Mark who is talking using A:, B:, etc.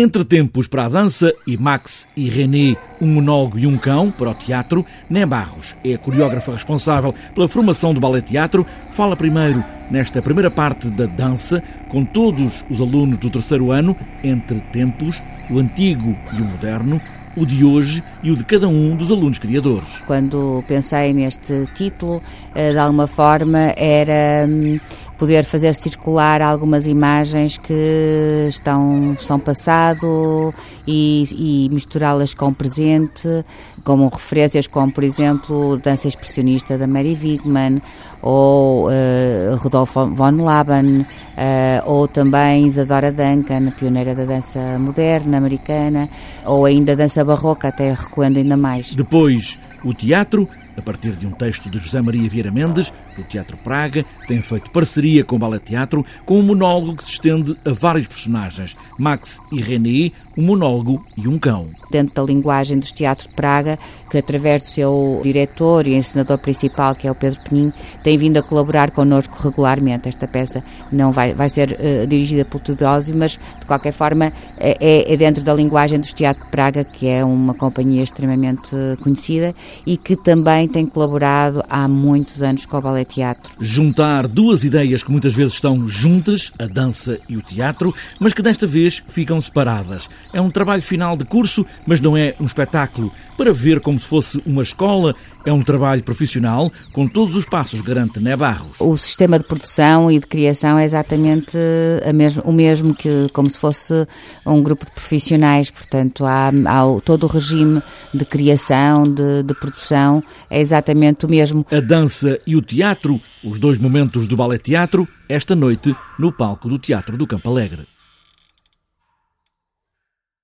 A: Entre tempos para a dança e Max e René, um monólogo e um cão para o teatro, Né Barros é a coreógrafa responsável pela formação do ballet teatro. Fala primeiro nesta primeira parte da dança com todos os alunos do terceiro ano, Entre tempos, o antigo e o moderno, o de hoje e o de cada um dos alunos criadores.
B: Quando pensei neste título, eh, de alguma forma era hum, poder fazer circular algumas imagens que estão são passado e, e misturá-las com o presente, como referências como, por exemplo, dança expressionista da Mary Wigman ou uh, Rodolfo von Laban uh, ou também Isadora Duncan, pioneira da dança moderna americana, ou ainda dança barroca, até recuando ainda mais.
A: Depois, o teatro a partir de um texto de José Maria Vieira Mendes, do Teatro Praga, que tem feito parceria com o Ballet Teatro, com um monólogo que se estende a vários personagens, Max e René, um monólogo e um cão.
B: Dentro da linguagem dos Teatro de Praga, que através do seu diretor e encenador principal, que é o Pedro Penin, tem vindo a colaborar connosco regularmente. Esta peça não vai, vai ser uh, dirigida pelo Teodósio, mas de qualquer forma é, é dentro da linguagem dos Teatro de Praga, que é uma companhia extremamente conhecida e que também tem colaborado há muitos anos com o Ballet Teatro.
A: Juntar duas ideias que muitas vezes estão juntas, a dança e o teatro, mas que desta vez ficam separadas. É um trabalho final de curso, mas não é um espetáculo. Para ver como se fosse uma escola, é um trabalho profissional, com todos os passos, garante Né Barros.
B: O sistema de produção e de criação é exatamente mesmo, o mesmo que como se fosse um grupo de profissionais, portanto há, há todo o regime de criação, de, de produção, é exatamente o mesmo.
A: A dança e o teatro, os dois momentos do ballet teatro, esta noite no palco do Teatro do Campo Alegre.